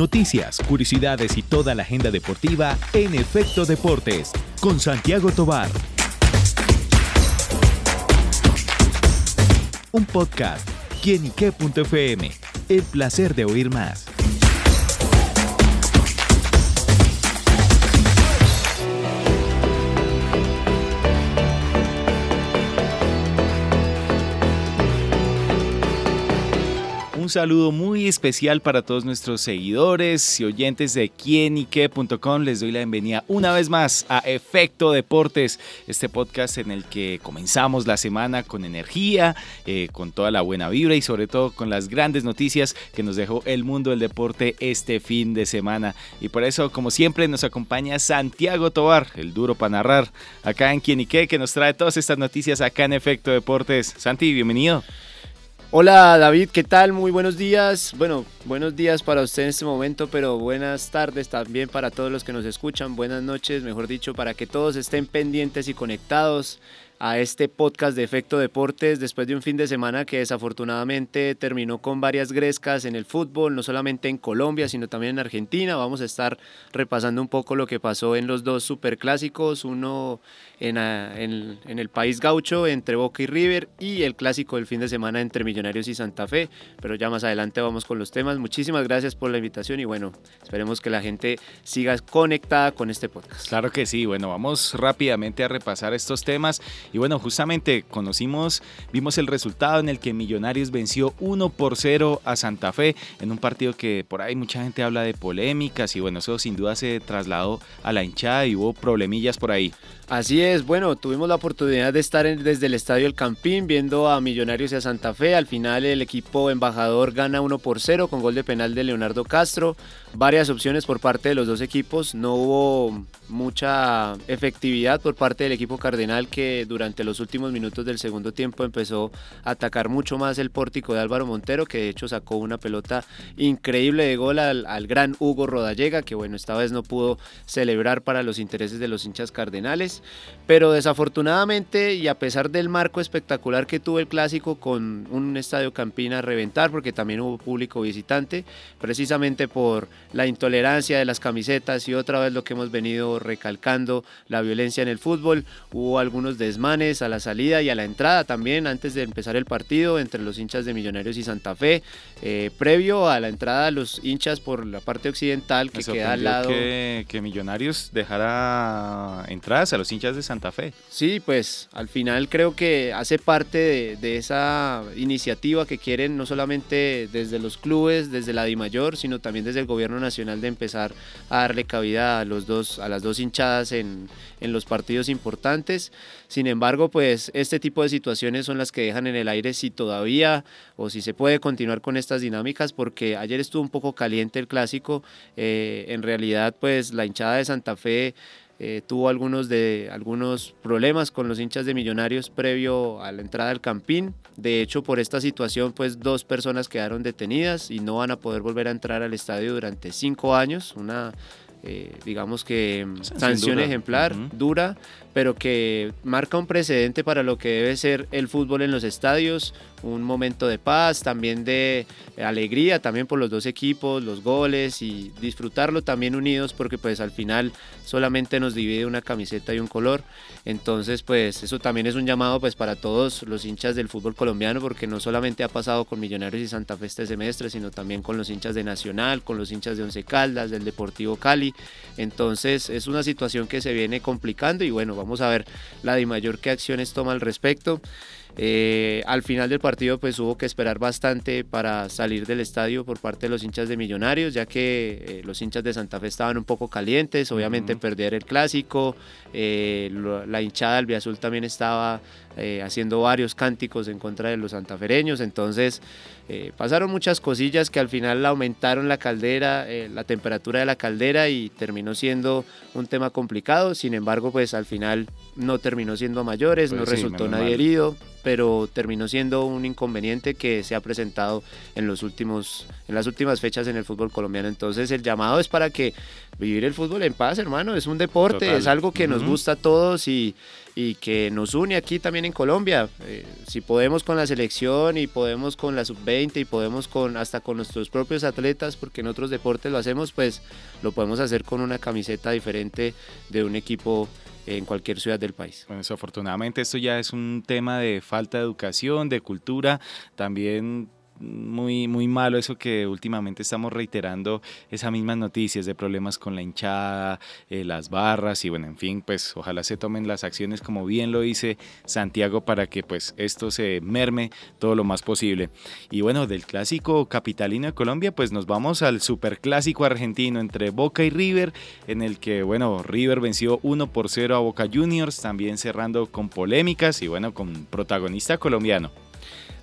noticias, curiosidades y toda la agenda deportiva en Efecto Deportes con Santiago Tobar. Un podcast, quienique.fm. El placer de oír más. Saludo muy especial para todos nuestros seguidores y oyentes de quienique.com. Les doy la bienvenida una vez más a Efecto Deportes, este podcast en el que comenzamos la semana con energía, eh, con toda la buena vibra y sobre todo con las grandes noticias que nos dejó el mundo del deporte este fin de semana. Y por eso, como siempre, nos acompaña Santiago Tobar, el duro para narrar, acá en Quienique, que nos trae todas estas noticias acá en Efecto Deportes. Santi, bienvenido. Hola David, ¿qué tal? Muy buenos días. Bueno, buenos días para usted en este momento, pero buenas tardes también para todos los que nos escuchan. Buenas noches, mejor dicho, para que todos estén pendientes y conectados a este podcast de Efecto Deportes después de un fin de semana que desafortunadamente terminó con varias grescas en el fútbol, no solamente en Colombia, sino también en Argentina. Vamos a estar repasando un poco lo que pasó en los dos superclásicos, uno en, en, el país gaucho entre Boca y River y el clásico del fin de semana entre Millonarios y Santa Fe, pero ya más adelante vamos con los temas. Muchísimas gracias por la invitación y bueno, esperemos que la gente siga conectada con este podcast. Claro que sí, bueno, vamos rápidamente a repasar estos temas y bueno, justamente conocimos, vimos el resultado en el que Millonarios venció 1 por 0 a Santa Fe en un partido que por ahí mucha gente habla de polémicas y bueno, eso sin duda se trasladó a la hinchada y hubo problemillas por ahí. Así es, bueno, tuvimos la oportunidad de estar desde el Estadio El Campín viendo a Millonarios y a Santa Fe. Al final el equipo embajador gana 1 por 0 con gol de penal de Leonardo Castro. Varias opciones por parte de los dos equipos. No hubo mucha efectividad por parte del equipo cardenal que durante los últimos minutos del segundo tiempo empezó a atacar mucho más el pórtico de Álvaro Montero, que de hecho sacó una pelota increíble de gol al, al gran Hugo Rodallega, que bueno, esta vez no pudo celebrar para los intereses de los hinchas cardenales pero desafortunadamente y a pesar del marco espectacular que tuvo el clásico con un estadio Campina a reventar, porque también hubo público visitante, precisamente por la intolerancia de las camisetas y otra vez lo que hemos venido recalcando, la violencia en el fútbol, hubo algunos desmanes a la salida y a la entrada también antes de empezar el partido entre los hinchas de Millonarios y Santa Fe, eh, previo a la entrada los hinchas por la parte occidental que queda al lado. Que, que Millonarios dejara entradas a los hinchas de Santa Fe. Sí, pues al final creo que hace parte de, esa iniciativa que quieren no solamente desde los clubes, desde la DIMAYOR, sino también desde el gobierno nacional de empezar a darle cabida a, los dos, a las dos hinchadas en, en los partidos importantes. Sin embargo, pues este tipo de situaciones son las que dejan en el aire si todavía o si se puede continuar con estas dinámicas, porque ayer estuvo un poco caliente el clásico. Eh, en realidad, pues la hinchada de Santa Fe eh, tuvo algunos, de, algunos problemas con los hinchas de Millonarios previo a la entrada al Campín. De hecho, por esta situación, pues dos personas quedaron detenidas y no van a poder volver a entrar al estadio durante cinco años. Una eh, digamos que sanción, ejemplar, dura, pero que marca un precedente para lo que debe ser el fútbol en los estadios, un momento de paz, también de alegría, también por los dos equipos, los goles y disfrutarlo también unidos porque pues al final solamente nos divide una camiseta y un color. Entonces pues eso también es un llamado pues para todos los hinchas del fútbol colombiano porque no solamente ha pasado con Millonarios y Santa Fe este semestre, sino también con los hinchas de Nacional, con los hinchas de Once Caldas, del Deportivo Cali. Entonces es una situación que se viene complicando y bueno, vamos a ver la de mayor qué acciones toma al respecto. Eh, al final del partido pues hubo que esperar bastante para salir del estadio por parte de los hinchas de Millonarios, ya que eh, los hinchas de Santa Fe estaban un poco calientes, obviamente perder el clásico, eh, la hinchada del Azul también estaba haciendo varios cánticos en contra de los santafereños, entonces pasaron muchas cosillas que al final aumentaron la caldera, la temperatura de la caldera y terminó siendo un tema complicado, sin embargo pues al final no terminó siendo mayores, no pues resultó nadie herido. Pero terminó siendo un inconveniente que se ha presentado en, los últimos, en las últimas fechas en el fútbol colombiano. Entonces el llamado es para que vivir el fútbol en paz, hermano, es un deporte, es algo que nos gusta a todos y, y, que nos une aquí también en Colombia. Eh, si podemos con la selección y podemos con la sub-20 y podemos con hasta con nuestros propios atletas, porque en otros deportes lo hacemos, pues lo podemos hacer con una camiseta diferente de un equipo en cualquier ciudad del país. Bueno, desafortunadamente esto ya es un tema de falta de educación, de cultura, también muy, muy malo eso que últimamente estamos reiterando esas mismas noticias de problemas con la hinchada, eh, las barras y bueno, en fin, pues ojalá se tomen las acciones como bien lo dice Santiago para que pues esto se merme todo lo más posible. Y bueno, del clásico capitalino de Colombia, pues nos vamos al superclásico argentino entre Boca y River, en el que bueno, River venció 1 por 0 a Boca Juniors, también cerrando con polémicas y bueno, con protagonista colombiano.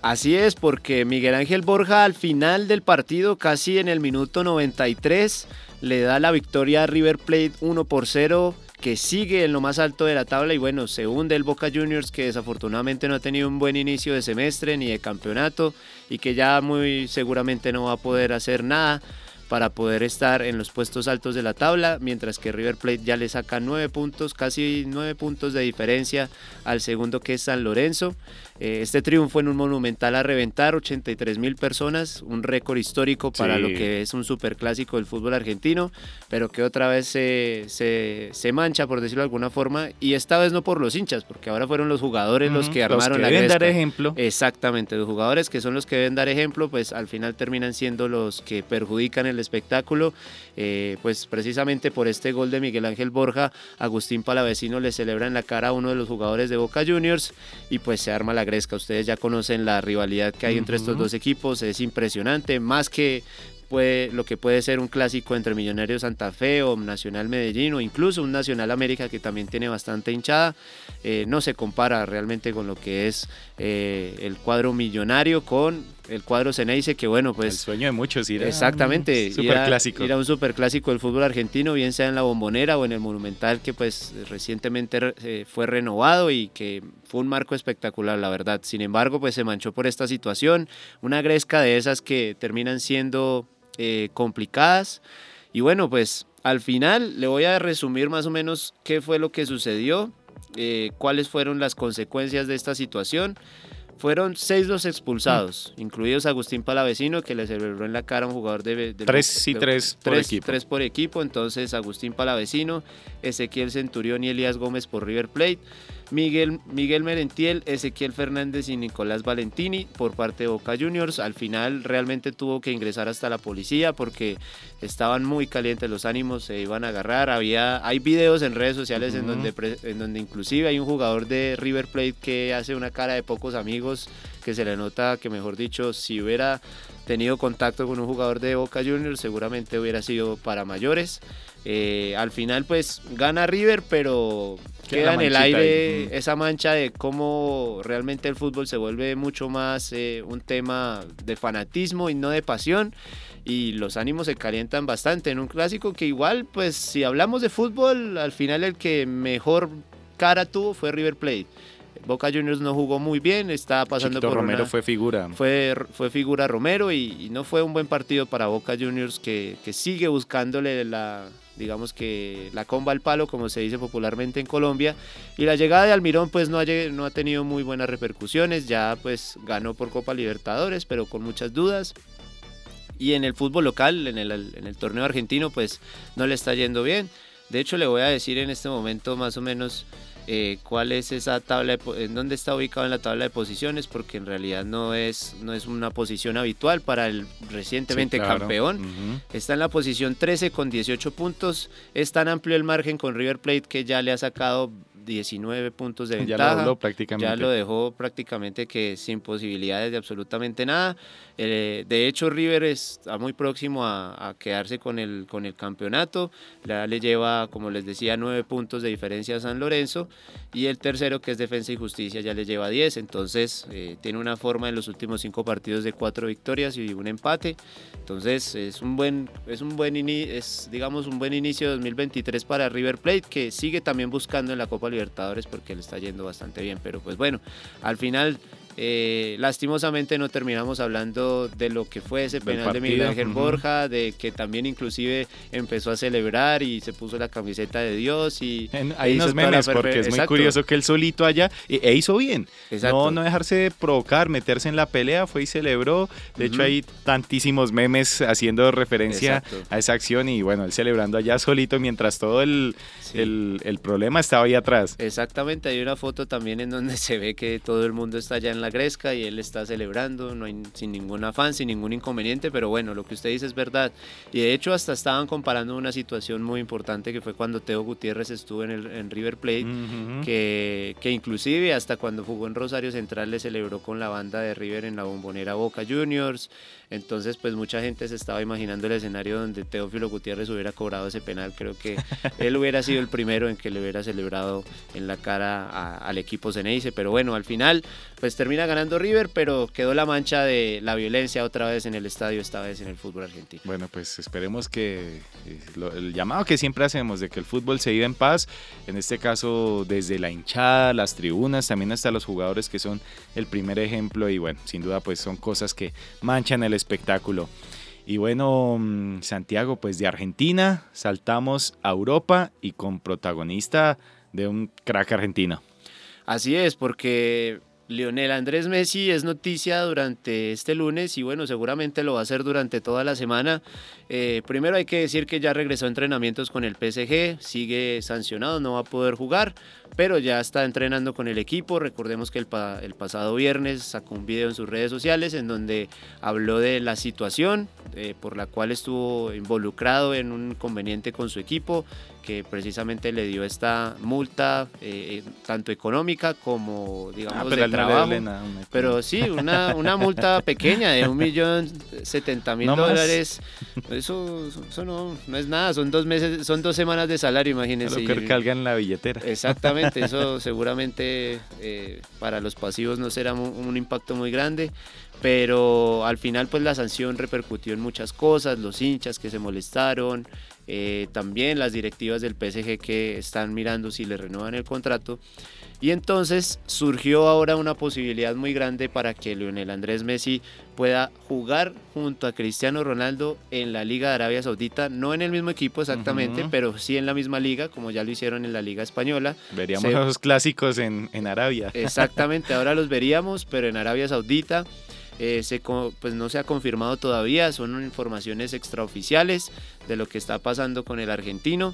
Así es, porque Miguel Ángel Borja al final del partido, casi en el minuto 93, le da la victoria a River Plate 1 por 0 que sigue en lo más alto de la tabla y bueno, se hunde el Boca Juniors que desafortunadamente no ha tenido un buen inicio de semestre ni de campeonato y que ya muy seguramente no va a poder hacer nada para poder estar en los puestos altos de la tabla, mientras que River Plate ya le saca nueve puntos, casi nueve puntos de diferencia al segundo que es San Lorenzo. Eh, este triunfo en un monumental a reventar, 83 mil personas, un récord histórico para lo que es un superclásico del fútbol argentino, pero que otra vez se, se, mancha, por decirlo de alguna forma, y esta vez no por los hinchas, porque ahora fueron los jugadores los que armaron los que deben dar ejemplo. Exactamente, los jugadores que son los que deben dar ejemplo, pues al final terminan siendo los que perjudican el espectáculo. Eh, pues precisamente por este gol de Miguel Ángel Borja, Agustín Palavecino le celebra en la cara a uno de los jugadores de Boca Juniors y pues se arma la gresca. Ustedes ya conocen la rivalidad que hay entre estos dos equipos, es impresionante, más que puede, lo que puede ser un clásico entre Millonarios Santa Fe o Nacional Medellín o incluso un Nacional América que también tiene bastante hinchada, eh, no se compara realmente con lo que es eh, el cuadro millonario con el cuadro Ceneice, que bueno, pues... El sueño de muchos, ir Exactamente, un superclásico. Ir, a un superclásico del fútbol argentino, bien sea en la Bombonera o en el Monumental, que pues recientemente eh, fue renovado y que fue un marco espectacular, la verdad. Sin embargo, pues se manchó por esta situación, una gresca de esas que terminan siendo eh, complicadas. Y bueno, pues al final le voy a resumir más o menos qué fue lo que sucedió, eh, cuáles fueron las consecuencias de esta situación. Fueron seis los expulsados, mm. incluidos Agustín Palavecino, que le celebró en la cara a un jugador de... tres y tres por equipo. Tres por equipo, entonces Agustín Palavecino, Ezequiel Centurión y Elías Gómez por River Plate. Miguel, Miguel Merentiel, Ezequiel Fernández y Nicolás Valentini por parte de Boca Juniors. Al final realmente tuvo que ingresar hasta la policía porque estaban muy calientes los ánimos, se iban a agarrar. Había, hay videos en redes sociales en, donde, en donde inclusive hay un jugador de River Plate que hace una cara de pocos amigos, que se le nota que mejor dicho, si hubiera tenido contacto con un jugador de Boca Juniors seguramente hubiera sido para mayores. Eh, al final pues gana River, pero queda en el aire esa mancha de cómo realmente el fútbol se vuelve mucho más eh, un tema de fanatismo y no de pasión. Y los ánimos se calientan bastante en un clásico que igual, pues si hablamos de fútbol, al final el que mejor cara tuvo fue River Plate. Boca Juniors no jugó muy bien, estaba pasando por Romero fue figura. Fue, fue figura Romero y, no fue un buen partido para Boca Juniors que, que sigue buscándole la, digamos que la comba al palo, como se dice popularmente en Colombia. Y la llegada de Almirón pues no ha, no ha tenido muy buenas repercusiones, ya pues ganó por Copa Libertadores, pero con muchas dudas. Y en el fútbol local, en el, en el torneo argentino, pues no le está yendo bien. De hecho, le voy a decir en este momento más o menos eh, cuál es esa tabla, en dónde está ubicado en la tabla de posiciones, porque en realidad no es, no es una posición habitual para el recientemente campeón. Está en la posición 13 con 18 puntos. Es tan amplio el margen con River Plate que ya le ha sacado 19 puntos de ventaja. Ya lo, prácticamente. ya lo dejó prácticamente que sin posibilidades de absolutamente nada. Eh, de hecho, River está muy próximo a, quedarse con el, con el campeonato. Ya le lleva, como les decía, 9 puntos de diferencia a San Lorenzo. Y el tercero, que es Defensa y Justicia, ya le lleva 10. Entonces, eh, tiene una forma en los últimos 5 partidos de 4 victorias y un empate. Entonces, es un buen, es un buen, es, digamos, un buen inicio de 2023 para River Plate, que sigue también buscando en la Copa Libertadores Libertadores porque le está yendo bastante bien. Pero pues bueno, al final eh, lastimosamente no terminamos hablando de lo que fue ese penal de Miguel Ángel Borja, de que también inclusive empezó a celebrar y se puso la camiseta de Dios y hay unos memes porque es muy curioso que él solito allá e, hizo bien. No, no dejarse provocar, meterse en la pelea, fue y celebró. De hecho hay tantísimos memes haciendo referencia a esa acción y bueno, él celebrando allá solito mientras todo el, el, el problema estaba ahí atrás. Exactamente, hay una foto también en donde se ve que todo el mundo está allá en la Gresca y él está celebrando, no hay, sin ningún afán, sin ningún inconveniente, pero bueno, lo que usted dice es verdad. Y de hecho hasta estaban comparando una situación muy importante que fue cuando Teo Gutiérrez estuvo en, el, en River Plate, que, que inclusive hasta cuando jugó en Rosario Central le celebró con la banda de River en la bombonera Boca Juniors. Entonces, pues mucha gente se estaba imaginando el escenario donde Teófilo Gutiérrez hubiera cobrado ese penal. Creo que él hubiera sido el primero en que le hubiera celebrado en la cara al equipo Ceneice. Pero bueno, al final, pues termina ganando River, pero quedó la mancha de la violencia otra vez en el estadio, esta vez en el fútbol argentino. Bueno, pues esperemos que eh, el llamado que siempre hacemos de que el fútbol se viva en paz, en este caso desde la hinchada, las tribunas, también hasta los jugadores que son el primer ejemplo y bueno, sin duda pues son cosas que manchan el espectáculo. Y bueno, mm, Santiago, pues de Argentina saltamos a Europa y con protagonista de un crack argentino. Así es, porque Lionel Andrés Messi es noticia durante este lunes y bueno, seguramente lo va a hacer durante toda la semana. Eh, primero hay que decir que ya regresó a entrenamientos con el PSG, sigue sancionado, no va a poder jugar, pero ya está entrenando con el equipo. Recordemos que el, el pasado viernes sacó un video en sus redes sociales en donde habló de la situación eh, por la cual estuvo involucrado en un inconveniente con su equipo que precisamente le dio esta multa, eh, eh, tanto económica como, digamos, ah, de trabajo. pero sí, una, una multa pequeña de un millón setenta mil dólares. Eso, eso no, no, es nada, son dos meses, son dos semanas de salario, imagínense. Lo que en la billetera. Exactamente, eso seguramente eh, para los pasivos no será un impacto muy grande pero al final pues la sanción repercutió en muchas cosas, los hinchas que se molestaron, eh, también las directivas del PSG que están mirando si le renuevan el contrato. Y entonces surgió ahora una posibilidad muy grande para que Lionel Andrés Messi pueda jugar junto a Cristiano Ronaldo en la Liga de Arabia Saudita, no en el mismo equipo exactamente, pero sí en la misma liga, como ya lo hicieron en la Liga Española. Veríamos los clásicos en, en Arabia. Exactamente, ahora los veríamos, pero en Arabia Saudita. Eh, pues no se ha confirmado todavía, son informaciones extraoficiales de lo que está pasando con el argentino.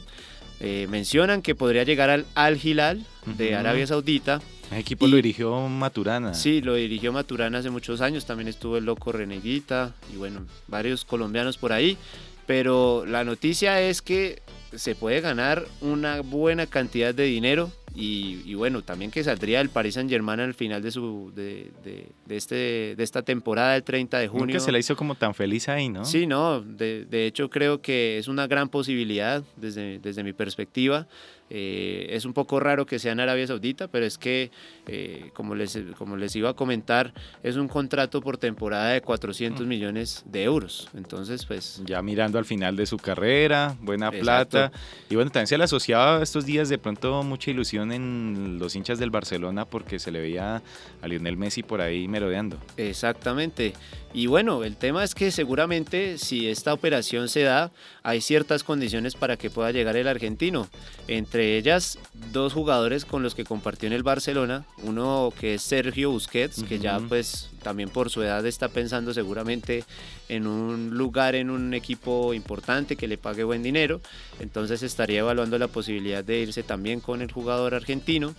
Eh, mencionan que podría llegar al Al Hilal de Arabia Saudita. El equipo lo dirigió Maturana. Sí, lo dirigió Maturana hace muchos años. También estuvo el loco Reneguita y bueno, varios colombianos por ahí. Pero la noticia es que se puede ganar una buena cantidad de dinero y, bueno, también que saldría el Paris Saint Germain al final de, su, de, de, de este, de esta temporada del 30 de junio. que se la hizo como tan feliz ahí, ¿no? Sí, no, de, de hecho creo que es una gran posibilidad desde, desde mi perspectiva. Eh, es un poco raro que sea en Arabia Saudita, pero es que, eh, como, les, como les iba a comentar, es un contrato por temporada de 400 mm. millones de euros. Entonces, pues... Ya mirando al final de su carrera, buena plata. Y bueno, también se le asociaba estos días de pronto mucha ilusión en los hinchas del Barcelona porque se le veía a Lionel Messi por ahí merodeando. Exactamente. Y bueno, el tema es que seguramente si esta operación se da, hay ciertas condiciones para que pueda llegar el argentino. Entre ellas, dos jugadores con los que compartió en el Barcelona. Uno que es Sergio Busquets, que ya pues también por su edad está pensando seguramente en un lugar en un equipo importante que le pague buen dinero. Entonces estaría evaluando la posibilidad de irse también con el jugador argentino.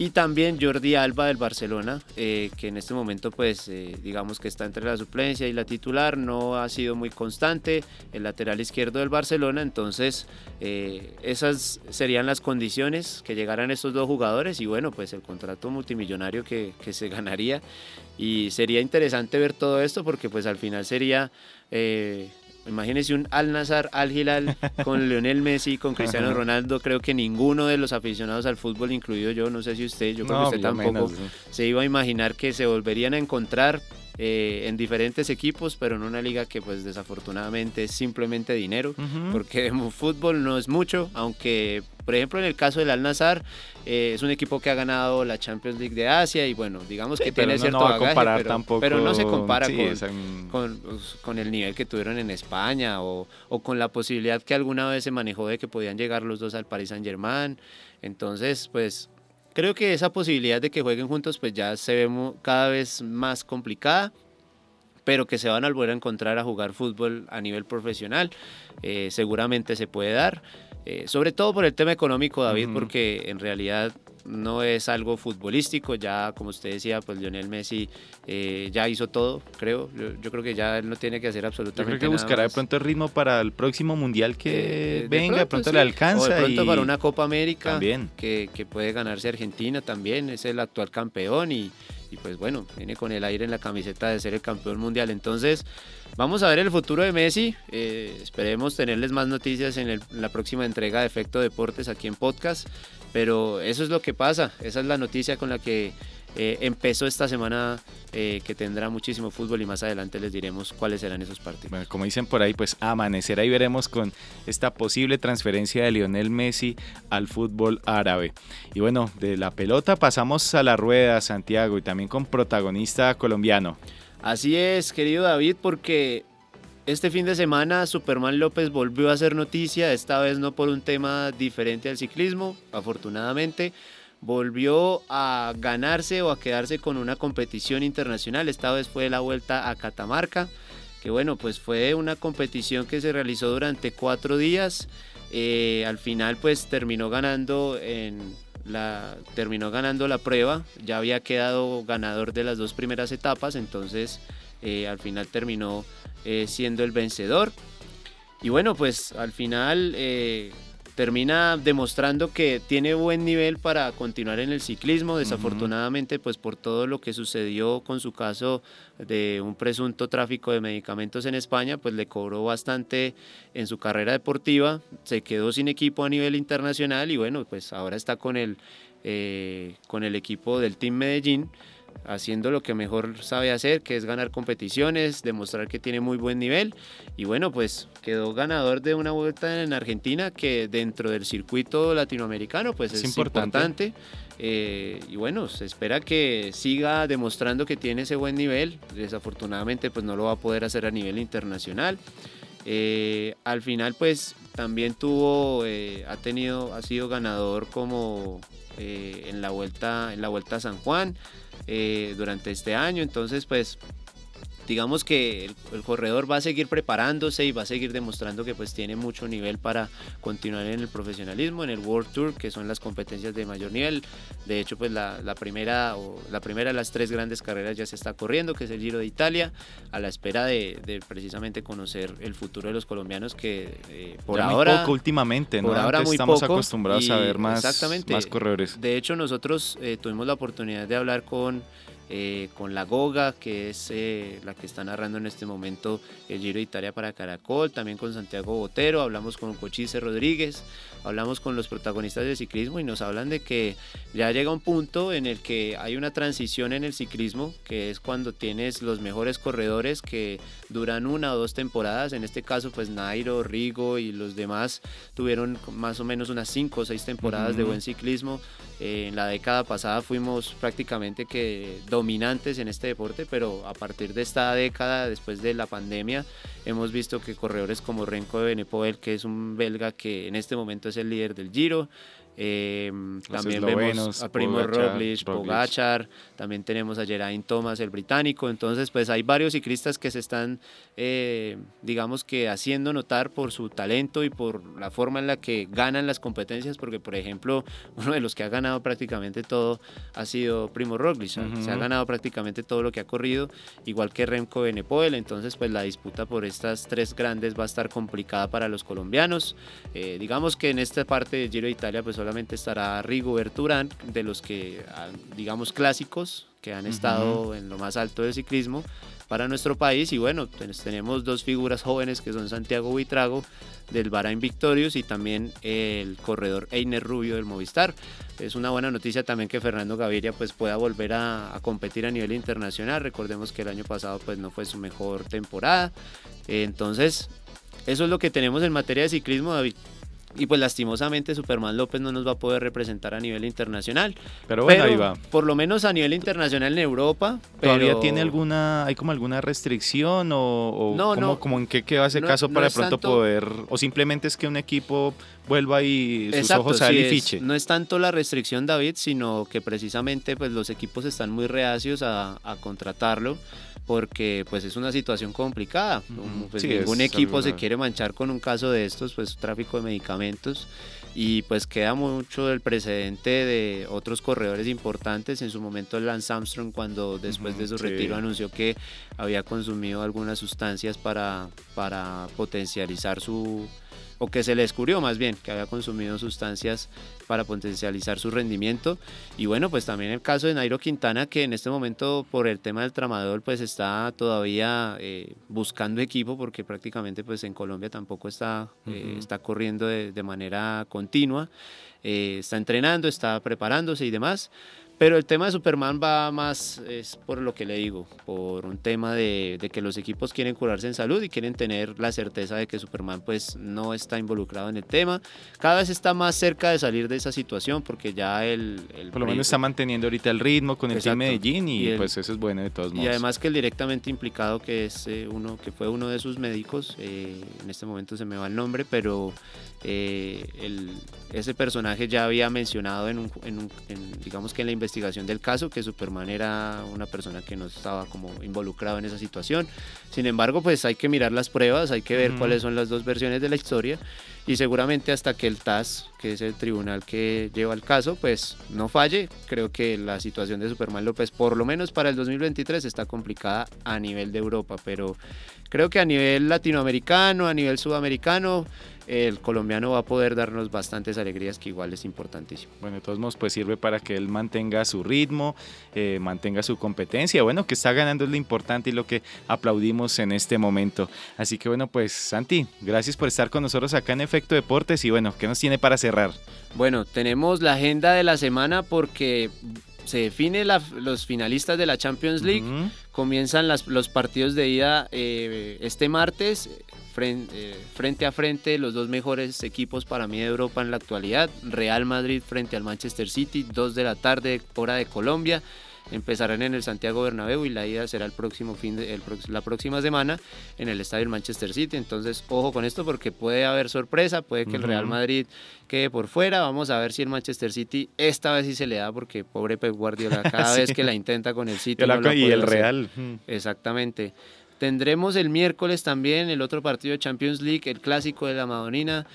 Y también Jordi Alba del Barcelona, eh, que en este momento pues eh, digamos que está entre la suplencia y la titular, no ha sido muy constante, el lateral izquierdo del Barcelona, entonces eh, esas serían las condiciones que llegaran estos dos jugadores y bueno pues el contrato multimillonario que, que se ganaría. Y sería interesante ver todo esto porque pues al final sería Imagínese un Al Nazar, Al Hilal con Lionel Messi, con Cristiano Ronaldo. Creo que ninguno de los aficionados al fútbol, incluido yo, no sé si usted, yo creo que usted tampoco, se iba a imaginar que se volverían a encontrar eh, en diferentes equipos, pero en una liga que pues desafortunadamente es simplemente dinero, porque fútbol no es mucho, aunque por ejemplo en el caso del Al Nazar eh, es un equipo que ha ganado la Champions League de Asia y bueno, digamos que tiene cierto no bagaje, pero, no se compara con, pues, con, el nivel que tuvieron en España o, o con la posibilidad que alguna vez se manejó de que podían llegar los dos al Paris Saint Germain. Entonces, pues creo que esa posibilidad de que jueguen juntos pues ya se ve cada vez más complicada pero que se van a volver a encontrar a jugar fútbol a nivel profesional, eh, seguramente se puede dar, eh, sobre todo por el tema económico, David, porque en realidad no es algo futbolístico, ya como usted decía, pues Lionel Messi eh, ya hizo todo, creo, yo, creo que ya él no tiene que hacer absolutamente nada. Creo que buscará de pronto el ritmo para el próximo mundial que venga, de pronto, le alcanza. O de pronto para una Copa América también. Que, que puede ganarse Argentina también, es el actual campeón y, y pues bueno, viene con el aire en la camiseta de ser el campeón mundial. Entonces, vamos a ver el futuro de Messi. Eh, esperemos tenerles más noticias en, la próxima entrega de Efecto Deportes aquí en podcast. Pero eso es lo que pasa, esa es la noticia con la que eh, empezó esta semana eh, que tendrá muchísimo fútbol y más adelante les diremos cuáles serán esos partidos. Bueno, como dicen por ahí, pues amanecerá y veremos con esta posible transferencia de Lionel Messi al fútbol árabe. Y bueno, de la pelota pasamos a la rueda, Santiago, y también con protagonista colombiano. Así es, querido David, porque este fin de semana Superman López volvió a hacer noticia, esta vez no por un tema diferente al ciclismo, afortunadamente, volvió a ganarse o a quedarse con una competición internacional. Esta vez fue la vuelta a Catamarca, que bueno, pues fue una competición que se realizó durante cuatro días. Eh, al final pues terminó ganando en la terminó ganando la prueba ya había quedado ganador de las dos primeras etapas entonces eh, al final terminó eh, siendo el vencedor y bueno pues al final termina demostrando que tiene buen nivel para continuar en el ciclismo. Desafortunadamente, pues por todo lo que sucedió con su caso de un presunto tráfico de medicamentos en España, pues le cobró bastante en su carrera deportiva. Se quedó sin equipo a nivel internacional y bueno, pues ahora está con el, eh, con el equipo del Team Medellín haciendo lo que mejor sabe hacer, que es ganar competiciones, demostrar que tiene muy buen nivel. Y bueno, pues quedó ganador de una vuelta en Argentina que dentro del circuito latinoamericano pues es, importante. Eh, y bueno, se espera que siga demostrando que tiene ese buen nivel. Desafortunadamente pues no lo va a poder hacer a nivel internacional. Eh, al final pues también tuvo, eh, ha tenido, ha sido ganador como en la vuelta, en la vuelta a San Juan. Eh, durante este año. Entonces, pues digamos que el, corredor va a seguir preparándose y va a seguir demostrando que pues tiene mucho nivel para continuar en el profesionalismo, en el World Tour, que son las competencias de mayor nivel. De hecho, pues la, primera o la primera de las tres grandes carreras ya se está corriendo, que es el Giro de Italia, a la espera de, precisamente conocer el futuro de los colombianos que eh, por ahora muy poco últimamente, por ahora muy estamos acostumbrados a ver más, más corredores. De hecho, nosotros eh, tuvimos la oportunidad de hablar con eh, con la Goga, que es eh, la que está narrando en este momento el Giro de Italia para Caracol, también con Santiago Botero, hablamos con Cochise Rodríguez, hablamos con los protagonistas del ciclismo y nos hablan de que ya llega un punto en el que hay una transición en el ciclismo, que es cuando tienes los mejores corredores que duran una o dos temporadas, en este caso pues Nairo, Rigo y los demás tuvieron más o menos unas cinco o seis temporadas de buen ciclismo, en la década pasada fuimos prácticamente que dominantes en este deporte, pero a partir de esta década, después de la pandemia, hemos visto que corredores como Renko de Benepoel, que es un belga que en este momento es el líder del Giro, eh, también vemos a Primo Roglic, Pogachar, también tenemos a Geraint Thomas, el británico. Entonces, pues hay varios ciclistas que se están, eh, digamos que haciendo notar por su talento y por la forma en la que ganan las competencias, porque por ejemplo, uno de los que ha ganado prácticamente todo ha sido Primo Roglic. Se ha ganado prácticamente todo lo que ha corrido, igual que Remco Benepoel. Entonces, pues la disputa por estas tres grandes va a estar complicada para los colombianos. Eh, digamos que en esta parte de Giro de Italia, pues solo solamente estará Rigo Berturán, de los que, ah, digamos, clásicos, que han estado en lo más alto del ciclismo para nuestro país. Y bueno, tenemos dos figuras jóvenes que son Santiago Buitrago del Bahrain Victorious y también el corredor Einer Rubio del Movistar. Es una buena noticia también que Fernando Gaviria pues pueda volver a, competir a nivel internacional. Recordemos que el año pasado pues no fue su mejor temporada. Entonces, eso es lo que tenemos en materia de ciclismo, David. Y pues lastimosamente Superman López no nos va a poder representar a nivel internacional. Pero bueno, ahí va. Por lo menos a nivel internacional en Europa. ¿Todavía tiene alguna, hay como alguna restricción o, no, no, como en qué queda ese caso para de pronto poder, o simplemente es que un equipo vuelva y sus ojos a y fiche? no es tanto la restricción David, sino que precisamente pues los equipos están muy reacios a, a contratarlo porque pues es una situación complicada. Pues, ningún equipo se quiere manchar con un caso de estos, pues tráfico de medicamentos y pues queda mucho el precedente de otros corredores importantes. En su momento Lance Armstrong cuando después de su retiro anunció que había consumido algunas sustancias para, para potencializar su, o que se le descubrió más bien que había consumido sustancias para potencializar su rendimiento. Y bueno, pues también el caso de Nairo Quintana, que en este momento por el tema del tramador, pues está todavía eh, buscando equipo, porque prácticamente pues en Colombia tampoco está, eh, está corriendo de, de manera continua. Eh, está entrenando, está preparándose y demás. Pero el tema de Superman va más, es por lo que le digo, por un tema de, que los equipos quieren curarse en salud y quieren tener la certeza de que Superman pues no está involucrado en el tema. Cada vez está más cerca de salir de esa situación porque ya el... por lo menos está manteniendo ahorita el ritmo con el Team Medellín y, pues eso es bueno de todos modos. Y además que el directamente implicado que es eh, uno, que fue uno de sus médicos, eh, en este momento se me va el nombre, pero eh, el, ese personaje ya había mencionado en, un, en, digamos que en la investigación del caso que Superman era una persona que no estaba como involucrado en esa situación. Sin embargo, pues hay que mirar las pruebas, hay que ver cuáles son las dos versiones de la historia y seguramente hasta que el TAS, que es el tribunal que lleva el caso, pues no falle, creo que la situación de Superman López, por lo menos para el 2023, está complicada a nivel de Europa, pero creo que a nivel latinoamericano, a nivel sudamericano, el colombiano va a poder darnos bastantes alegrías que igual es importantísimo. Bueno, de todos modos, pues sirve para que él mantenga su ritmo, eh, mantenga su competencia. Bueno, que está ganando es lo importante y lo que aplaudimos en este momento. Así que bueno, pues Santi, gracias por estar con nosotros acá en Efecto Deportes y bueno, ¿qué nos tiene para cerrar? Bueno, tenemos la agenda de la semana porque se define los finalistas de la Champions League. Comienzan los partidos de ida eh, este martes. Eh, frente, a frente los dos mejores equipos para mí de Europa en la actualidad. Real Madrid frente al Manchester City, 2 de la tarde, hora de Colombia. Empezarán en el Santiago Bernabéu y la ida será el próximo fin de, la próxima semana en el estadio del Manchester City. Entonces, ojo con esto porque puede haber sorpresa, puede que el Real Madrid quede por fuera. Vamos a ver si el Manchester City esta vez sí se le da porque pobre Pep Guardiola cada vez que la intenta con el City y el Real. Exactamente. Tendremos el miércoles también el otro partido de Champions League, el clásico de la Madonina.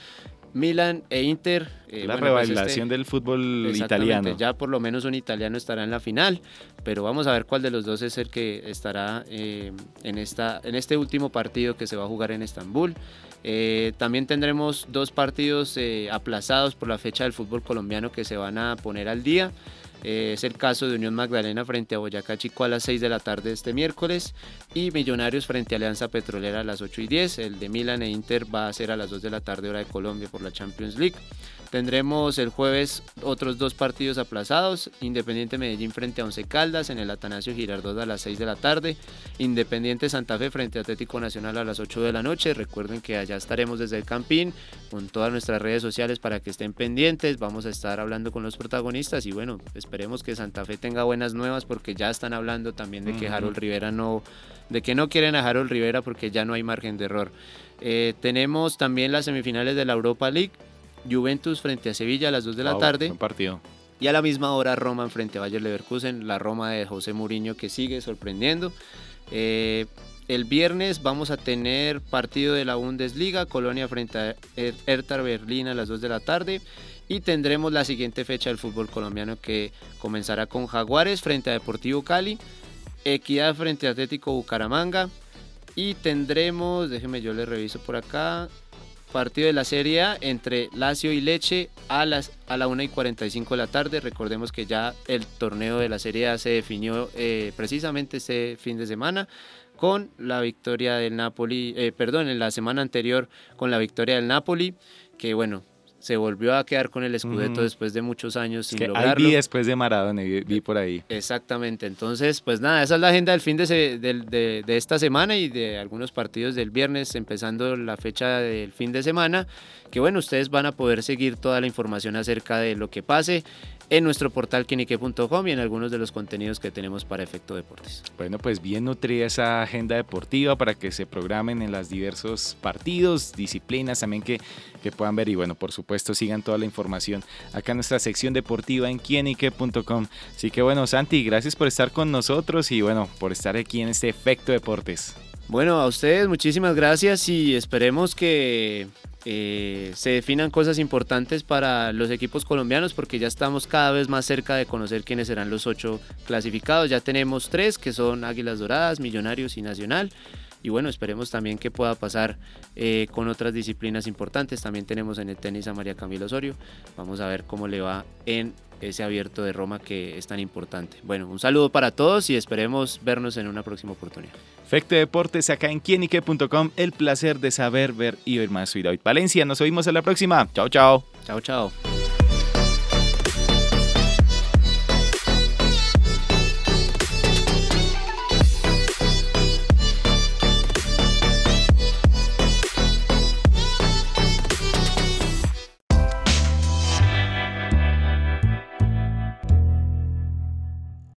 Milan e Inter. Eh, la pues este del fútbol italiano. Ya por lo menos un italiano estará en la final, pero vamos a ver cuál de los dos es el que estará eh, en, esta, en este último partido que se va a jugar en Estambul. Eh, también tendremos dos partidos aplazados por la fecha del fútbol colombiano que se van a poner al día. Es el caso de Unión Magdalena frente a Boyacá Chico a las 6 de la tarde este miércoles y Millonarios frente a Alianza Petrolera a las 8 y 10. El de Milan e Inter va a ser a las 2 de la tarde hora de Colombia por la Champions League. Tendremos el jueves otros dos partidos aplazados. Independiente Medellín frente a Once Caldas en el Atanasio Girardot a las 6 de la tarde. Independiente Santa Fe frente a Atlético Nacional a las 8 de la noche. Recuerden que allá estaremos desde el Campín con todas nuestras redes sociales para que estén pendientes. Vamos a estar hablando con los protagonistas y bueno, esperemos que Santa Fe tenga buenas nuevas porque ya están hablando también de que Harold Rivera no, de que no quieren a Harold Rivera porque ya no hay margen de error. Eh, tenemos también las semifinales de la Europa League. Juventus frente a Sevilla a las 2 de la tarde. partido. Y a la misma hora Roma frente a Bayer Leverkusen, la Roma de José Mourinho que sigue sorprendiendo. Eh, el viernes vamos a tener partido de la Bundesliga, Colonia frente a Hertha Berlín a las 2 de la tarde. Y tendremos la siguiente fecha del fútbol colombiano que comenzará con Jaguares frente a Deportivo Cali, Equidad frente a Atlético Bucaramanga. Y tendremos, déjenme yo le reviso por acá, partido de la Serie A entre Lazio y Leche a, las, a la 1 y 45 de la tarde. Recordemos que ya el torneo de la Serie A se definió eh, precisamente este fin de semana con la victoria del Napoli, eh, perdón, en la semana anterior con la victoria del Napoli, que bueno, se volvió a quedar con el Scudetto después de muchos años sin que lograrlo. vi después de Maradona, vi, vi, por ahí. Exactamente, entonces pues nada, esa es la agenda del fin de, de, de, esta semana y de algunos partidos del viernes, empezando la fecha del fin de semana, que bueno, ustedes van a poder seguir toda la información acerca de lo que pase en nuestro portal quinique.com y en algunos de los contenidos que tenemos para Efecto Deportes. Bueno, pues bien nutrida esa agenda deportiva para que se programen en los diversos partidos, disciplinas también que, que puedan ver y bueno, por supuesto sigan toda la información acá en nuestra sección deportiva en quienique.com. Así que bueno, Santi, gracias por estar con nosotros y bueno, por estar aquí en este Efecto Deportes. Bueno, a ustedes muchísimas gracias y esperemos que eh, se definan cosas importantes para los equipos colombianos porque ya estamos cada vez más cerca de conocer quiénes serán los ocho clasificados. Ya tenemos tres que son Águilas Doradas, Millonarios y Nacional. Y bueno, esperemos también que pueda pasar eh, con otras disciplinas importantes. También tenemos en el tenis a María Camila Osorio. Vamos a ver cómo le va en ese abierto de Roma que es tan importante. Bueno, un saludo para todos y esperemos vernos en una próxima oportunidad. Efecto Deportes acá en quienique.com. El placer de saber, ver y oír más. Soy David Valencia. Nos oímos en la próxima. Chao, chao. Chao, chao.